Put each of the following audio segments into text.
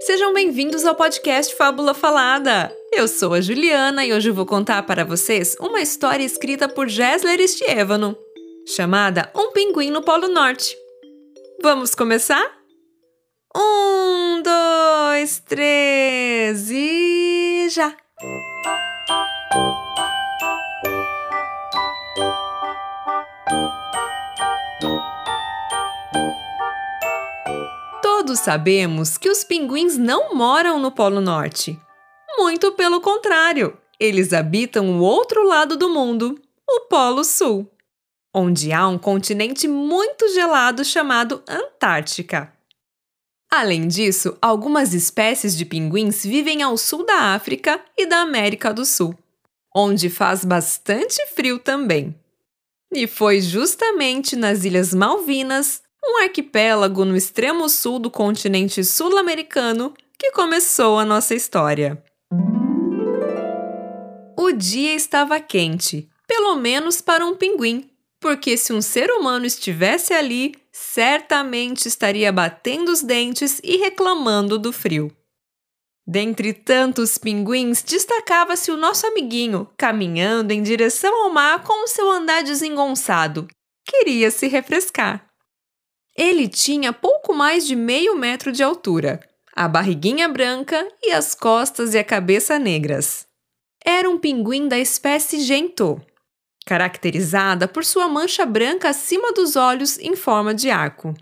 Sejam bem-vindos ao podcast Fábula Falada. Eu sou a Juliana e hoje vou contar para vocês uma história escrita por Gessler Estievano, chamada Um Pinguim no Polo Norte. Vamos começar? Um, dois, três e já! Todos sabemos que os pinguins não moram no Polo Norte. Muito pelo contrário, eles habitam o outro lado do mundo, o Polo Sul, onde há um continente muito gelado chamado Antártica. Além disso, algumas espécies de pinguins vivem ao sul da África e da América do Sul, onde faz bastante frio também. E foi justamente nas Ilhas Malvinas, um arquipélago no extremo sul do continente sul-americano, que começou a nossa história. O dia estava quente, pelo menos para um pinguim, porque se um ser humano estivesse ali, certamente estaria batendo os dentes e reclamando do frio. Dentre tantos pinguins, destacava-se o nosso amiguinho, caminhando em direção ao mar com o seu andar desengonçado. Queria se refrescar. Ele tinha pouco mais de meio metro de altura, a barriguinha branca e as costas e a cabeça negras. Era um pinguim da espécie gento, caracterizada por sua mancha branca acima dos olhos em forma de arco.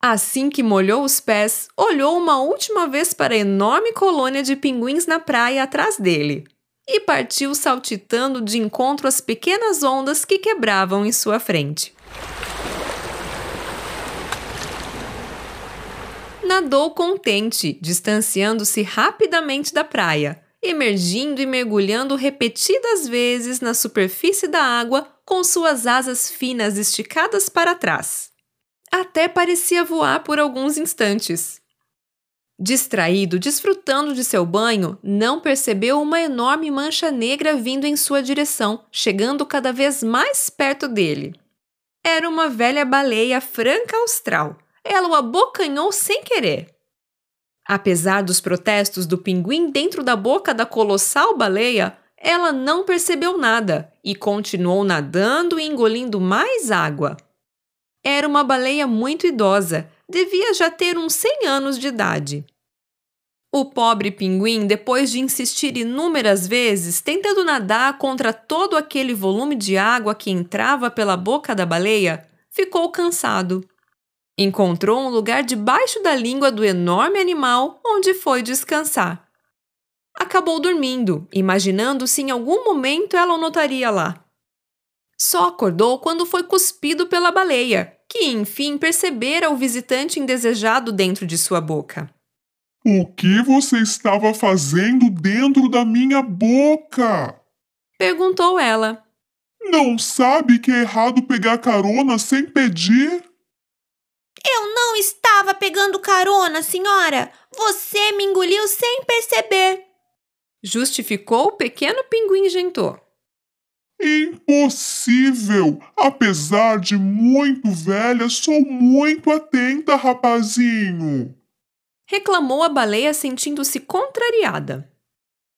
Assim que molhou os pés, olhou uma última vez para a enorme colônia de pinguins na praia atrás dele e partiu saltitando de encontro às pequenas ondas que quebravam em sua frente. Nadou contente, distanciando-se rapidamente da praia, emergindo e mergulhando repetidas vezes na superfície da água com suas asas finas esticadas para trás. Até parecia voar por alguns instantes. Distraído, desfrutando de seu banho, não percebeu uma enorme mancha negra vindo em sua direção, chegando cada vez mais perto dele. Era uma velha baleia franca austral. Ela o abocanhou sem querer. Apesar dos protestos do pinguim dentro da boca da colossal baleia, ela não percebeu nada e continuou nadando e engolindo mais água. Era uma baleia muito idosa, devia já ter uns 100 anos de idade. O pobre pinguim, depois de insistir inúmeras vezes, tentando nadar contra todo aquele volume de água que entrava pela boca da baleia, ficou cansado. Encontrou um lugar debaixo da língua do enorme animal onde foi descansar. Acabou dormindo, imaginando se em algum momento ela o notaria lá. Só acordou quando foi cuspido pela baleia, que enfim percebera o visitante indesejado dentro de sua boca. O que você estava fazendo dentro da minha boca? Perguntou ela. Não sabe que é errado pegar carona sem pedir? Eu não estava pegando carona, senhora. Você me engoliu sem perceber. Justificou o pequeno pinguim gentor. Impossível! Apesar de muito velha, sou muito atenta, rapazinho! Reclamou a baleia sentindo-se contrariada.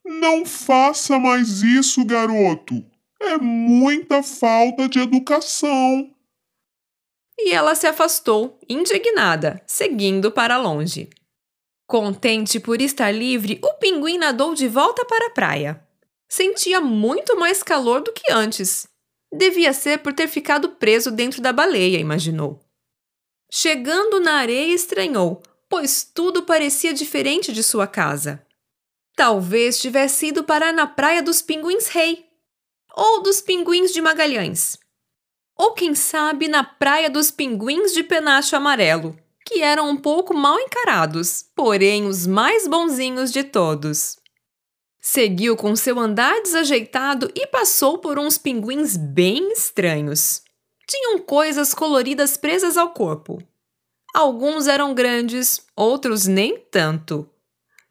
Não faça mais isso, garoto! É muita falta de educação! E ela se afastou, indignada, seguindo para longe. Contente por estar livre, o pinguim nadou de volta para a praia. Sentia muito mais calor do que antes. Devia ser por ter ficado preso dentro da baleia, imaginou. Chegando na areia, estranhou, pois tudo parecia diferente de sua casa. Talvez tivesse ido parar na praia dos pinguins rei, ou dos pinguins de Magalhães, ou quem sabe na praia dos pinguins de penacho amarelo, que eram um pouco mal encarados, porém os mais bonzinhos de todos. Seguiu com seu andar desajeitado e passou por uns pinguins bem estranhos. Tinham coisas coloridas presas ao corpo. Alguns eram grandes, outros nem tanto.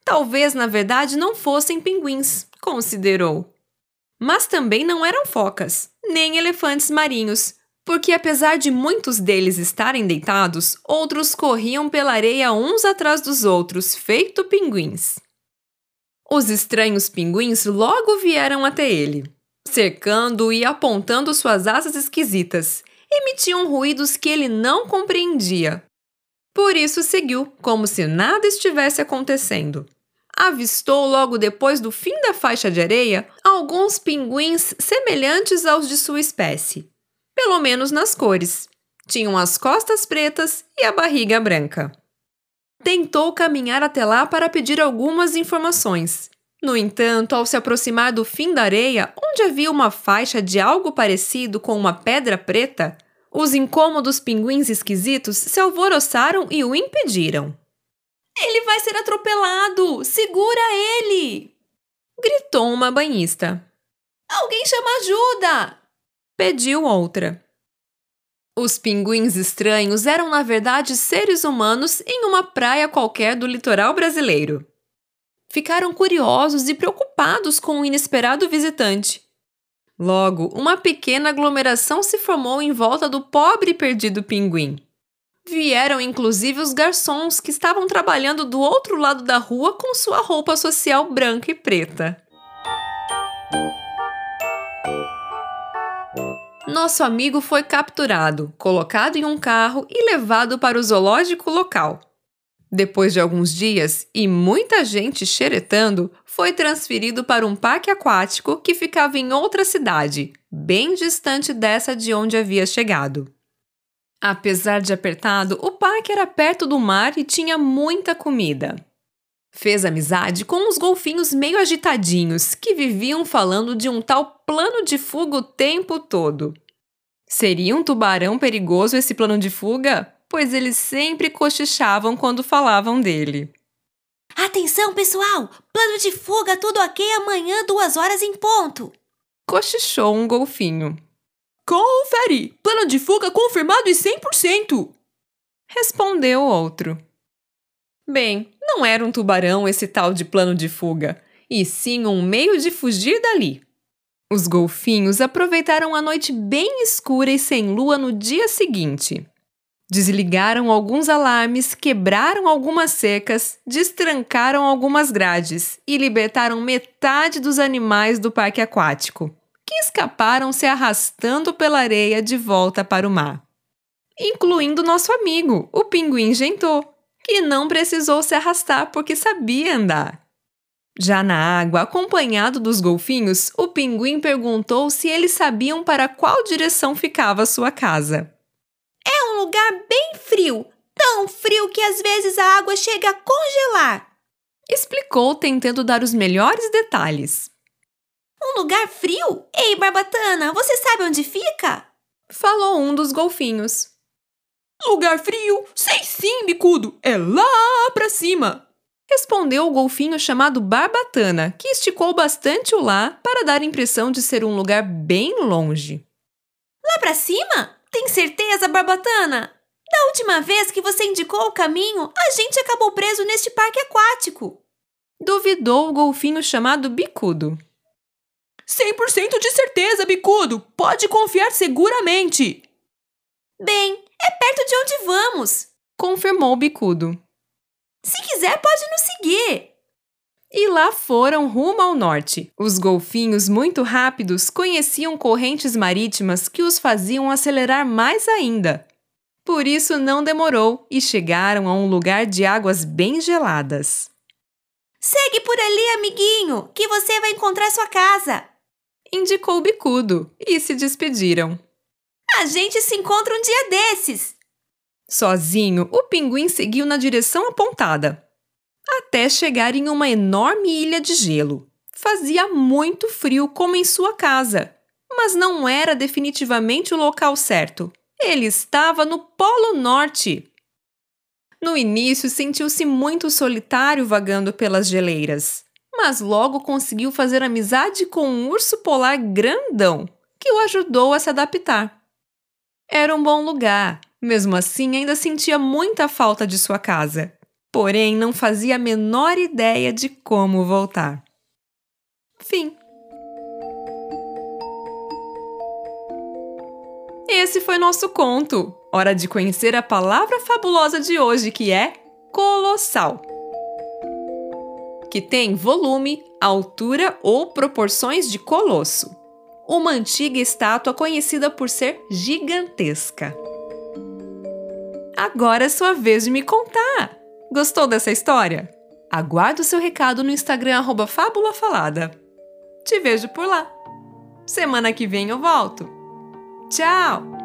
Talvez, na verdade, não fossem pinguins, considerou. Mas também não eram focas, nem elefantes marinhos, porque apesar de muitos deles estarem deitados, outros corriam pela areia uns atrás dos outros, feito pinguins. Os estranhos pinguins logo vieram até ele, cercando e apontando suas asas esquisitas. Emitiam ruídos que ele não compreendia. Por isso seguiu, como se nada estivesse acontecendo. Avistou logo depois do fim da faixa de areia alguns pinguins semelhantes aos de sua espécie pelo menos nas cores. Tinham as costas pretas e a barriga branca. Tentou caminhar até lá para pedir algumas informações. No entanto, ao se aproximar do fim da areia, onde havia uma faixa de algo parecido com uma pedra preta, os incômodos pinguins esquisitos se alvoroçaram e o impediram. Ele vai ser atropelado! Segura ele! gritou uma banhista. Alguém chama ajuda! pediu outra. Os pinguins estranhos eram, na verdade, seres humanos em uma praia qualquer do litoral brasileiro. Ficaram curiosos e preocupados com o inesperado visitante. Logo, uma pequena aglomeração se formou em volta do pobre e perdido pinguim. Vieram inclusive os garçons que estavam trabalhando do outro lado da rua com sua roupa social branca e preta. nosso amigo foi capturado, colocado em um carro e levado para o zoológico local. Depois de alguns dias e muita gente xeretando, foi transferido para um parque aquático que ficava em outra cidade, bem distante dessa de onde havia chegado. Apesar de apertado, o parque era perto do mar e tinha muita comida. Fez amizade com uns golfinhos meio agitadinhos que viviam falando de um tal plano de fuga o tempo todo. Seria um tubarão perigoso esse plano de fuga? Pois eles sempre cochichavam quando falavam dele. Atenção, pessoal! Plano de fuga, tudo ok amanhã, duas horas em ponto! Cochichou um golfinho. Confere! Plano de fuga confirmado e 100%! Respondeu outro. Bem, não era um tubarão esse tal de plano de fuga, e sim um meio de fugir dali. Os golfinhos aproveitaram a noite bem escura e sem lua no dia seguinte. Desligaram alguns alarmes, quebraram algumas secas, destrancaram algumas grades e libertaram metade dos animais do parque aquático, escaparam se arrastando pela areia de volta para o mar. Incluindo nosso amigo, o pinguim Gentô, que não precisou se arrastar porque sabia andar. Já na água, acompanhado dos golfinhos, o pinguim perguntou se eles sabiam para qual direção ficava sua casa. É um lugar bem frio, tão frio que às vezes a água chega a congelar. Explicou, tentando dar os melhores detalhes. Um lugar frio? Ei, Barbatana, você sabe onde fica? Falou um dos golfinhos. Lugar frio? Sei sim, bicudo! É lá pra cima! Respondeu o golfinho chamado Barbatana, que esticou bastante o lá para dar a impressão de ser um lugar bem longe. Lá pra cima? Tem certeza, Barbatana? Da última vez que você indicou o caminho, a gente acabou preso neste parque aquático. Duvidou o golfinho chamado Bicudo. 100% de certeza, Bicudo! Pode confiar seguramente! Bem, é perto de onde vamos, confirmou o bicudo. Se quiser, pode nos seguir. E lá foram rumo ao norte. Os golfinhos, muito rápidos, conheciam correntes marítimas que os faziam acelerar mais ainda. Por isso não demorou e chegaram a um lugar de águas bem geladas. Segue por ali, amiguinho, que você vai encontrar sua casa, indicou o bicudo e se despediram. A gente se encontra um dia desses. Sozinho, o pinguim seguiu na direção apontada, até chegar em uma enorme ilha de gelo. Fazia muito frio, como em sua casa, mas não era definitivamente o local certo. Ele estava no Polo Norte. No início, sentiu-se muito solitário vagando pelas geleiras, mas logo conseguiu fazer amizade com um urso polar grandão que o ajudou a se adaptar. Era um bom lugar, mesmo assim ainda sentia muita falta de sua casa, porém não fazia a menor ideia de como voltar. Fim. esse foi nosso conto. Hora de conhecer a palavra fabulosa de hoje, que é colossal. Que tem volume, altura ou proporções de colosso. Uma antiga estátua conhecida por ser gigantesca. Agora é sua vez de me contar. Gostou dessa história? Aguardo seu recado no Instagram @fábulafalada. Te vejo por lá. Semana que vem eu volto. Tchau!